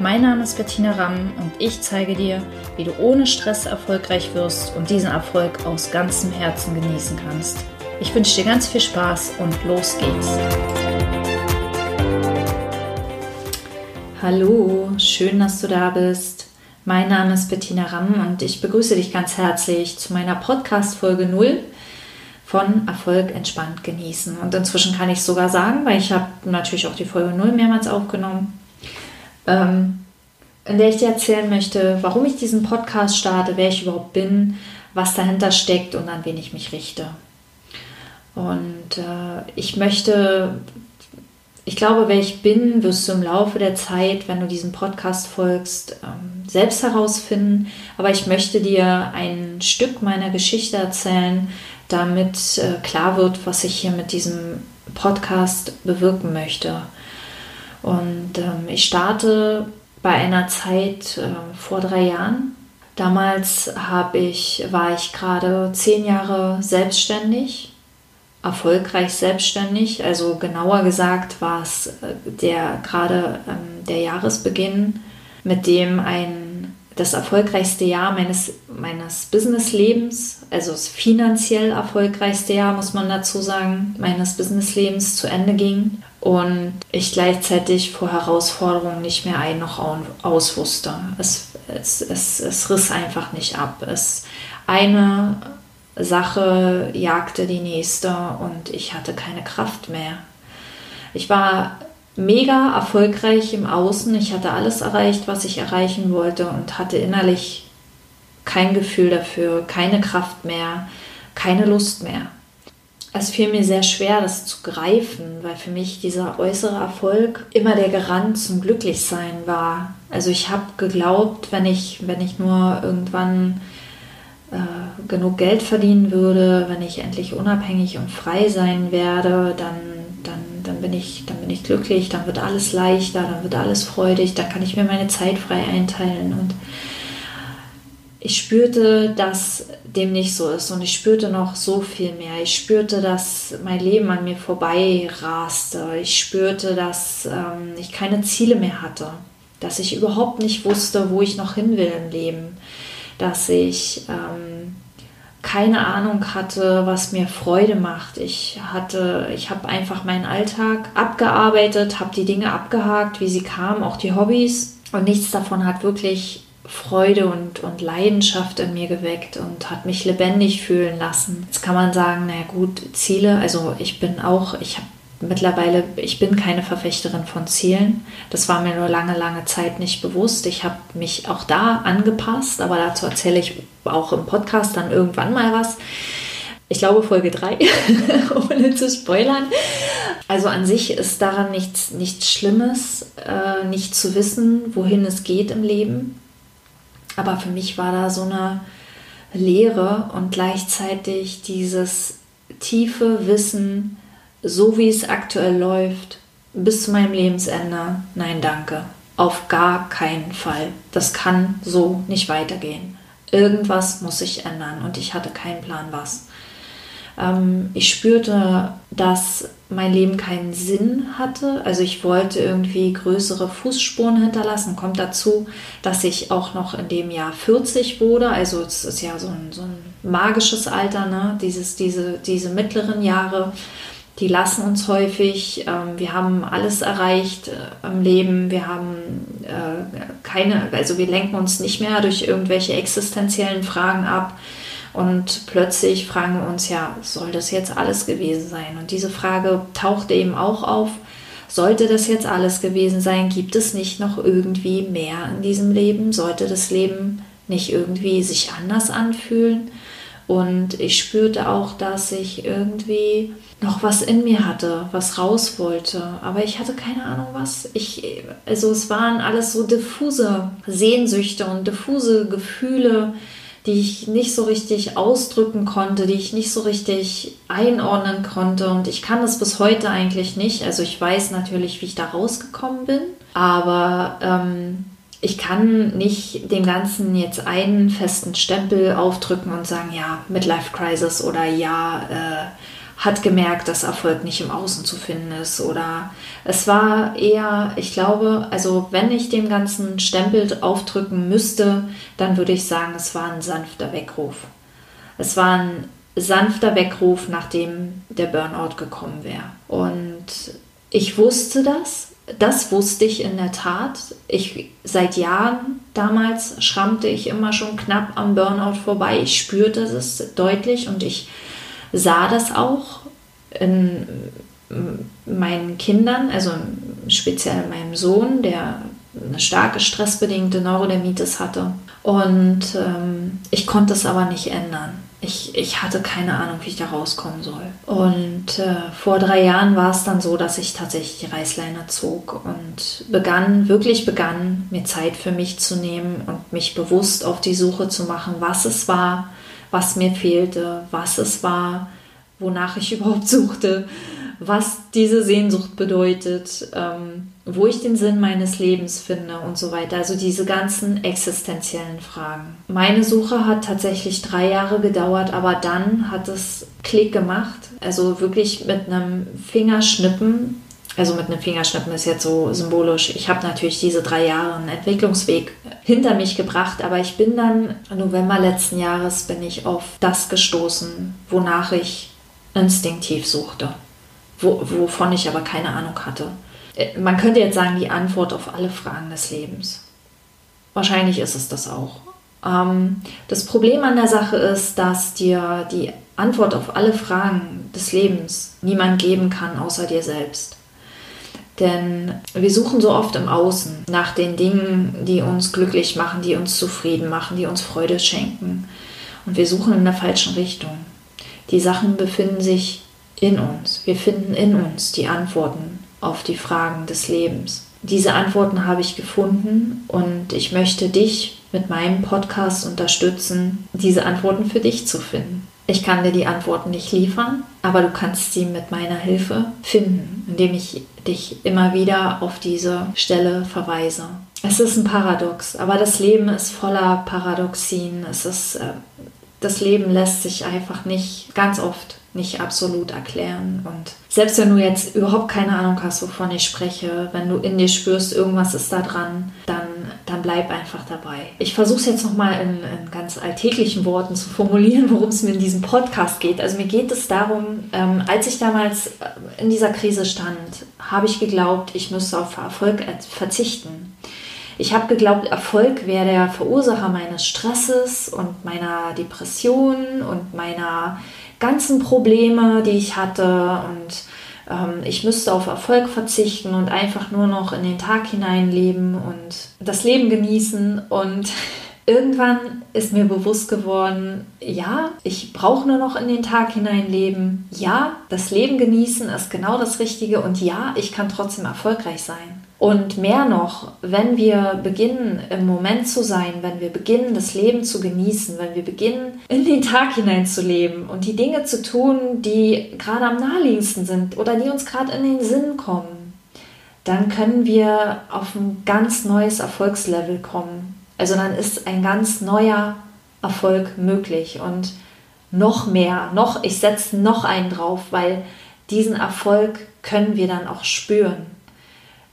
Mein Name ist Bettina Ramm und ich zeige dir, wie du ohne Stress erfolgreich wirst und diesen Erfolg aus ganzem Herzen genießen kannst. Ich wünsche dir ganz viel Spaß und los geht's. Hallo, schön, dass du da bist. Mein Name ist Bettina Ramm und ich begrüße dich ganz herzlich zu meiner Podcast Folge 0 von Erfolg entspannt genießen. Und inzwischen kann ich sogar sagen, weil ich habe natürlich auch die Folge 0 mehrmals aufgenommen, ähm, in der ich dir erzählen möchte, warum ich diesen Podcast starte, wer ich überhaupt bin, was dahinter steckt und an wen ich mich richte. Und äh, ich möchte, ich glaube, wer ich bin, wirst du im Laufe der Zeit, wenn du diesem Podcast folgst, ähm, selbst herausfinden. Aber ich möchte dir ein Stück meiner Geschichte erzählen, damit äh, klar wird, was ich hier mit diesem Podcast bewirken möchte. Und ähm, ich starte bei einer Zeit äh, vor drei Jahren. Damals ich, war ich gerade zehn Jahre selbstständig, erfolgreich selbstständig. Also genauer gesagt war es äh, der, gerade ähm, der Jahresbeginn, mit dem ein, das erfolgreichste Jahr meines, meines Businesslebens, also das finanziell erfolgreichste Jahr, muss man dazu sagen, meines Businesslebens zu Ende ging und ich gleichzeitig vor Herausforderungen nicht mehr ein noch aus wusste. Es, es, es, es riss einfach nicht ab. Es, eine Sache jagte die nächste und ich hatte keine Kraft mehr. Ich war mega erfolgreich im Außen. Ich hatte alles erreicht, was ich erreichen wollte und hatte innerlich kein Gefühl dafür, keine Kraft mehr, keine Lust mehr es fiel mir sehr schwer, das zu greifen, weil für mich dieser äußere Erfolg immer der Garant zum Glücklichsein war. Also ich habe geglaubt, wenn ich, wenn ich nur irgendwann äh, genug Geld verdienen würde, wenn ich endlich unabhängig und frei sein werde, dann, bin ich, dann bin ich glücklich, dann wird alles leichter, dann wird alles freudig, dann kann ich mir meine Zeit frei einteilen und ich spürte, dass dem nicht so ist und ich spürte noch so viel mehr. Ich spürte, dass mein Leben an mir vorbei raste. Ich spürte, dass ähm, ich keine Ziele mehr hatte, dass ich überhaupt nicht wusste, wo ich noch hin will im Leben, dass ich ähm, keine Ahnung hatte, was mir Freude macht. Ich hatte, ich habe einfach meinen Alltag abgearbeitet, habe die Dinge abgehakt, wie sie kamen, auch die Hobbys und nichts davon hat wirklich Freude und, und Leidenschaft in mir geweckt und hat mich lebendig fühlen lassen. Jetzt kann man sagen, naja gut, Ziele, also ich bin auch, ich habe mittlerweile, ich bin keine Verfechterin von Zielen. Das war mir nur lange, lange Zeit nicht bewusst. Ich habe mich auch da angepasst, aber dazu erzähle ich auch im Podcast dann irgendwann mal was. Ich glaube Folge 3, ohne zu spoilern. Also an sich ist daran nichts, nichts Schlimmes, äh, nicht zu wissen, wohin es geht im Leben. Aber für mich war da so eine Leere und gleichzeitig dieses tiefe Wissen, so wie es aktuell läuft, bis zu meinem Lebensende, nein, danke. Auf gar keinen Fall. Das kann so nicht weitergehen. Irgendwas muss sich ändern und ich hatte keinen Plan was. Ähm, ich spürte, dass mein Leben keinen Sinn hatte. Also ich wollte irgendwie größere Fußspuren hinterlassen. Kommt dazu, dass ich auch noch in dem Jahr 40 wurde. Also es ist ja so ein, so ein magisches Alter, ne? Dieses, diese, diese mittleren Jahre. Die lassen uns häufig. Ähm, wir haben alles erreicht äh, im Leben. Wir haben äh, keine, also wir lenken uns nicht mehr durch irgendwelche existenziellen Fragen ab und plötzlich fragen wir uns ja, soll das jetzt alles gewesen sein? Und diese Frage tauchte eben auch auf. Sollte das jetzt alles gewesen sein? Gibt es nicht noch irgendwie mehr in diesem Leben? Sollte das Leben nicht irgendwie sich anders anfühlen? Und ich spürte auch, dass ich irgendwie noch was in mir hatte, was raus wollte. Aber ich hatte keine Ahnung was. Ich, also es waren alles so diffuse Sehnsüchte und diffuse Gefühle, die ich nicht so richtig ausdrücken konnte, die ich nicht so richtig einordnen konnte. Und ich kann das bis heute eigentlich nicht. Also ich weiß natürlich, wie ich da rausgekommen bin, aber ähm, ich kann nicht dem Ganzen jetzt einen festen Stempel aufdrücken und sagen, ja, Midlife Crisis oder ja, äh, hat gemerkt, dass Erfolg nicht im Außen zu finden ist. Oder es war eher, ich glaube, also wenn ich dem ganzen Stempel aufdrücken müsste, dann würde ich sagen, es war ein sanfter Weckruf. Es war ein sanfter Weckruf, nachdem der Burnout gekommen wäre. Und ich wusste das. Das wusste ich in der Tat. Ich seit Jahren damals schrammte ich immer schon knapp am Burnout vorbei. Ich spürte es deutlich und ich sah das auch in meinen Kindern, also speziell in meinem Sohn, der eine starke stressbedingte Neurodermitis hatte. Und ähm, ich konnte es aber nicht ändern. Ich, ich hatte keine Ahnung, wie ich da rauskommen soll. Und äh, vor drei Jahren war es dann so, dass ich tatsächlich die Reißleine zog und begann, wirklich begann, mir Zeit für mich zu nehmen und mich bewusst auf die Suche zu machen, was es war, was mir fehlte, was es war, wonach ich überhaupt suchte, was diese Sehnsucht bedeutet, ähm, wo ich den Sinn meines Lebens finde und so weiter. Also diese ganzen existenziellen Fragen. Meine Suche hat tatsächlich drei Jahre gedauert, aber dann hat es Klick gemacht. Also wirklich mit einem Fingerschnippen also mit einem Fingerschnippen ist jetzt so symbolisch. Ich habe natürlich diese drei Jahre einen Entwicklungsweg hinter mich gebracht, aber ich bin dann November letzten Jahres bin ich auf das gestoßen, wonach ich instinktiv suchte, wo, wovon ich aber keine Ahnung hatte. Äh, man könnte jetzt sagen, die Antwort auf alle Fragen des Lebens. Wahrscheinlich ist es das auch. Ähm, das Problem an der Sache ist, dass dir die Antwort auf alle Fragen des Lebens niemand geben kann, außer dir selbst. Denn wir suchen so oft im Außen nach den Dingen, die uns glücklich machen, die uns zufrieden machen, die uns Freude schenken. Und wir suchen in der falschen Richtung. Die Sachen befinden sich in uns. Wir finden in uns die Antworten auf die Fragen des Lebens. Diese Antworten habe ich gefunden und ich möchte dich mit meinem Podcast unterstützen, diese Antworten für dich zu finden. Ich kann dir die Antworten nicht liefern, aber du kannst sie mit meiner Hilfe finden, indem ich dich immer wieder auf diese Stelle verweise. Es ist ein Paradox, aber das Leben ist voller Paradoxien. Es ist, äh, das Leben lässt sich einfach nicht ganz oft nicht absolut erklären. Und selbst wenn du jetzt überhaupt keine Ahnung hast, wovon ich spreche, wenn du in dir spürst, irgendwas ist da dran, dann, dann bleib einfach dabei. Ich versuche es jetzt nochmal in, in ganz alltäglichen Worten zu formulieren, worum es mir in diesem Podcast geht. Also mir geht es darum, ähm, als ich damals äh, in dieser Krise stand, habe ich geglaubt, ich müsste auf Erfolg verzichten. Ich habe geglaubt, Erfolg wäre der Verursacher meines Stresses und meiner Depression und meiner ganzen Probleme, die ich hatte. Und ähm, ich müsste auf Erfolg verzichten und einfach nur noch in den Tag hineinleben und das Leben genießen. Und Irgendwann ist mir bewusst geworden, ja, ich brauche nur noch in den Tag hineinleben. Ja, das Leben genießen ist genau das Richtige und ja, ich kann trotzdem erfolgreich sein. Und mehr noch, wenn wir beginnen, im Moment zu sein, wenn wir beginnen, das Leben zu genießen, wenn wir beginnen, in den Tag hineinzuleben und die Dinge zu tun, die gerade am naheliegendsten sind oder die uns gerade in den Sinn kommen, dann können wir auf ein ganz neues Erfolgslevel kommen. Also dann ist ein ganz neuer Erfolg möglich und noch mehr, noch, ich setze noch einen drauf, weil diesen Erfolg können wir dann auch spüren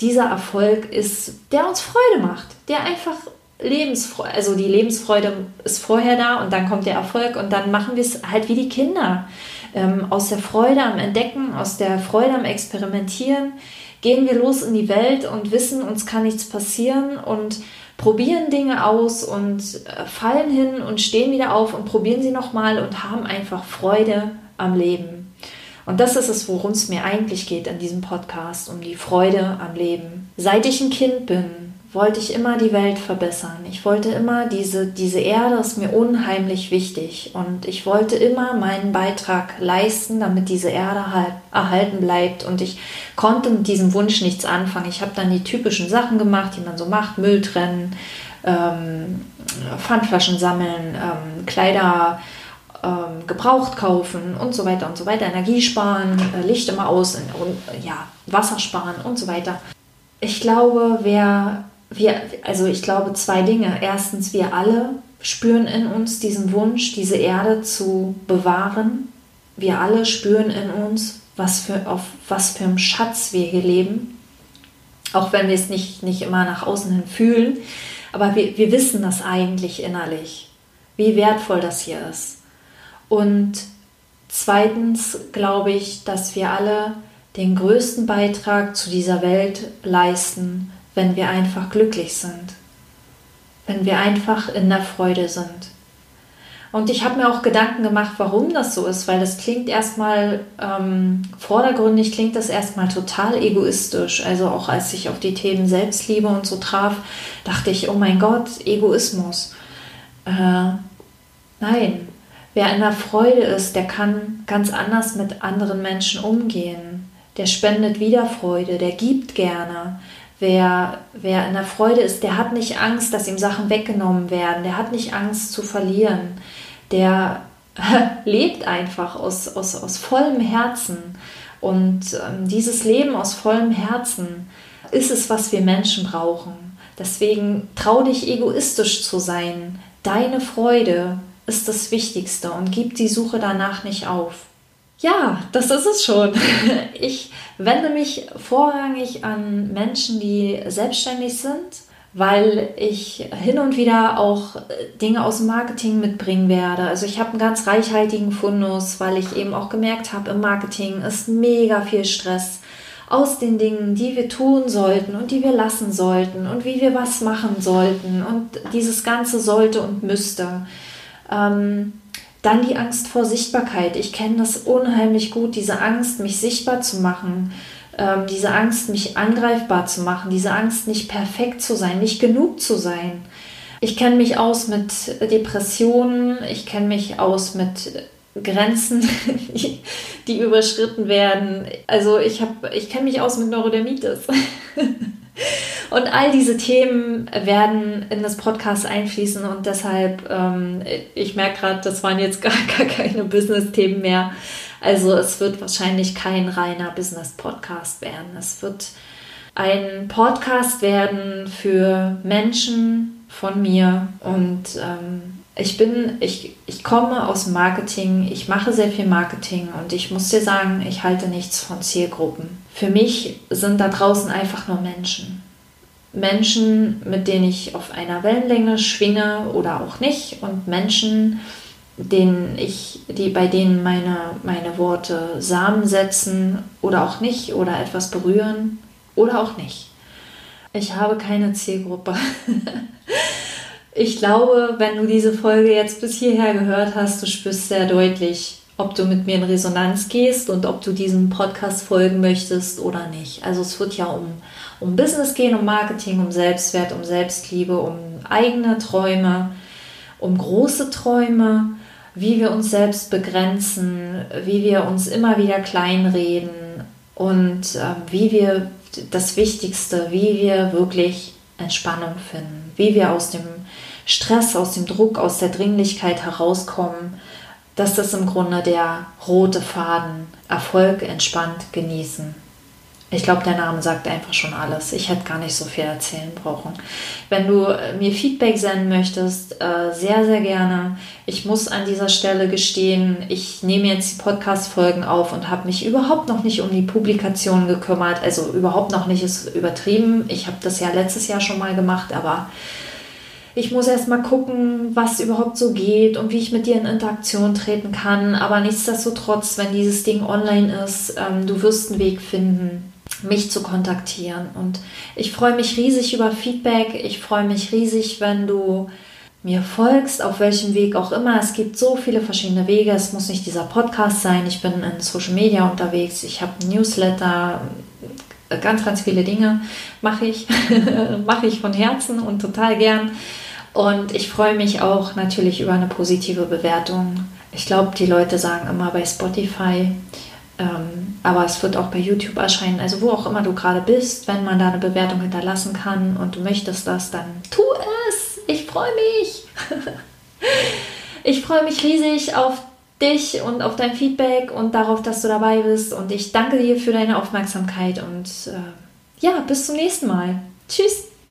dieser Erfolg ist, der uns Freude macht, der einfach Lebensfreude, also die Lebensfreude ist vorher da und dann kommt der Erfolg und dann machen wir es halt wie die Kinder. Ähm, aus der Freude am Entdecken, aus der Freude am Experimentieren gehen wir los in die Welt und wissen, uns kann nichts passieren und probieren Dinge aus und äh, fallen hin und stehen wieder auf und probieren sie nochmal und haben einfach Freude am Leben. Und das ist es, worum es mir eigentlich geht in diesem Podcast, um die Freude am Leben. Seit ich ein Kind bin, wollte ich immer die Welt verbessern. Ich wollte immer diese, diese Erde ist mir unheimlich wichtig und ich wollte immer meinen Beitrag leisten, damit diese Erde halt erhalten bleibt und ich konnte mit diesem Wunsch nichts anfangen. Ich habe dann die typischen Sachen gemacht, die man so macht, Müll trennen, ähm, Pfandflaschen sammeln, ähm, Kleider ähm, gebraucht kaufen und so weiter und so weiter, Energie sparen, äh, Licht immer aus und ja, Wasser sparen und so weiter. Ich glaube, wer wir, also ich glaube zwei Dinge. Erstens, wir alle spüren in uns diesen Wunsch, diese Erde zu bewahren. Wir alle spüren in uns, was für, auf was für einem Schatz wir hier leben. Auch wenn wir es nicht, nicht immer nach außen hin fühlen. Aber wir, wir wissen das eigentlich innerlich, wie wertvoll das hier ist. Und zweitens glaube ich, dass wir alle den größten Beitrag zu dieser Welt leisten, wenn wir einfach glücklich sind, wenn wir einfach in der Freude sind. Und ich habe mir auch Gedanken gemacht, warum das so ist, weil das klingt erstmal ähm, vordergründig, klingt das erstmal total egoistisch. Also auch als ich auf die Themen Selbstliebe und so traf, dachte ich, oh mein Gott, Egoismus. Äh, nein, wer in der Freude ist, der kann ganz anders mit anderen Menschen umgehen. Der spendet wieder Freude, der gibt gerne, Wer, wer in der Freude ist, der hat nicht Angst, dass ihm Sachen weggenommen werden. Der hat nicht Angst zu verlieren. Der lebt einfach aus, aus, aus vollem Herzen. Und ähm, dieses Leben aus vollem Herzen ist es, was wir Menschen brauchen. Deswegen trau dich egoistisch zu sein. Deine Freude ist das Wichtigste und gib die Suche danach nicht auf. Ja, das ist es schon. Ich wende mich vorrangig an Menschen, die selbstständig sind, weil ich hin und wieder auch Dinge aus dem Marketing mitbringen werde. Also ich habe einen ganz reichhaltigen Fundus, weil ich eben auch gemerkt habe, im Marketing ist mega viel Stress aus den Dingen, die wir tun sollten und die wir lassen sollten und wie wir was machen sollten und dieses Ganze sollte und müsste. Ähm, dann die Angst vor Sichtbarkeit. Ich kenne das unheimlich gut, diese Angst, mich sichtbar zu machen, ähm, diese Angst, mich angreifbar zu machen, diese Angst, nicht perfekt zu sein, nicht genug zu sein. Ich kenne mich aus mit Depressionen, ich kenne mich aus mit Grenzen, die, überschritten werden. Also ich, ich kenne mich aus mit Neurodermitis. Und all diese Themen werden in das Podcast einfließen und deshalb, ähm, ich merke gerade, das waren jetzt gar, gar keine Business-Themen mehr. Also es wird wahrscheinlich kein reiner Business-Podcast werden. Es wird ein Podcast werden für Menschen von mir und ähm, ich bin, ich, ich komme aus Marketing, ich mache sehr viel Marketing und ich muss dir sagen, ich halte nichts von Zielgruppen. Für mich sind da draußen einfach nur Menschen. Menschen, mit denen ich auf einer Wellenlänge schwinge oder auch nicht und Menschen, denen ich, die, bei denen meine, meine Worte Samen setzen oder auch nicht oder etwas berühren oder auch nicht. Ich habe keine Zielgruppe. ich glaube, wenn du diese Folge jetzt bis hierher gehört hast, du spürst sehr deutlich, ob du mit mir in Resonanz gehst und ob du diesem Podcast folgen möchtest oder nicht. Also es wird ja um, um Business gehen, um Marketing, um Selbstwert, um Selbstliebe, um eigene Träume, um große Träume, wie wir uns selbst begrenzen, wie wir uns immer wieder kleinreden und äh, wie wir das Wichtigste, wie wir wirklich Entspannung finden, wie wir aus dem Stress, aus dem Druck, aus der Dringlichkeit herauskommen, das im Grunde der rote Faden Erfolg entspannt genießen. Ich glaube, der Name sagt einfach schon alles. Ich hätte gar nicht so viel erzählen brauchen. Wenn du äh, mir Feedback senden möchtest, äh, sehr, sehr gerne. Ich muss an dieser Stelle gestehen, ich nehme jetzt die Podcast-Folgen auf und habe mich überhaupt noch nicht um die Publikation gekümmert. Also überhaupt noch nicht ist übertrieben. Ich habe das ja letztes Jahr schon mal gemacht, aber ich muss erst mal gucken, was überhaupt so geht und wie ich mit dir in Interaktion treten kann. Aber nichtsdestotrotz, wenn dieses Ding online ist, ähm, du wirst einen Weg finden, mich zu kontaktieren. Und ich freue mich riesig über Feedback. Ich freue mich riesig, wenn du mir folgst, auf welchem Weg auch immer. Es gibt so viele verschiedene Wege. Es muss nicht dieser Podcast sein. Ich bin in Social Media unterwegs. Ich habe Newsletter. Ganz, ganz viele Dinge mache ich. mache ich von Herzen und total gern. Und ich freue mich auch natürlich über eine positive Bewertung. Ich glaube, die Leute sagen immer bei Spotify, ähm, aber es wird auch bei YouTube erscheinen. Also wo auch immer du gerade bist, wenn man da eine Bewertung hinterlassen kann und du möchtest das, dann tu es. Ich freue mich. ich freue mich riesig auf dich und auf dein Feedback und darauf, dass du dabei bist. Und ich danke dir für deine Aufmerksamkeit und äh, ja, bis zum nächsten Mal. Tschüss.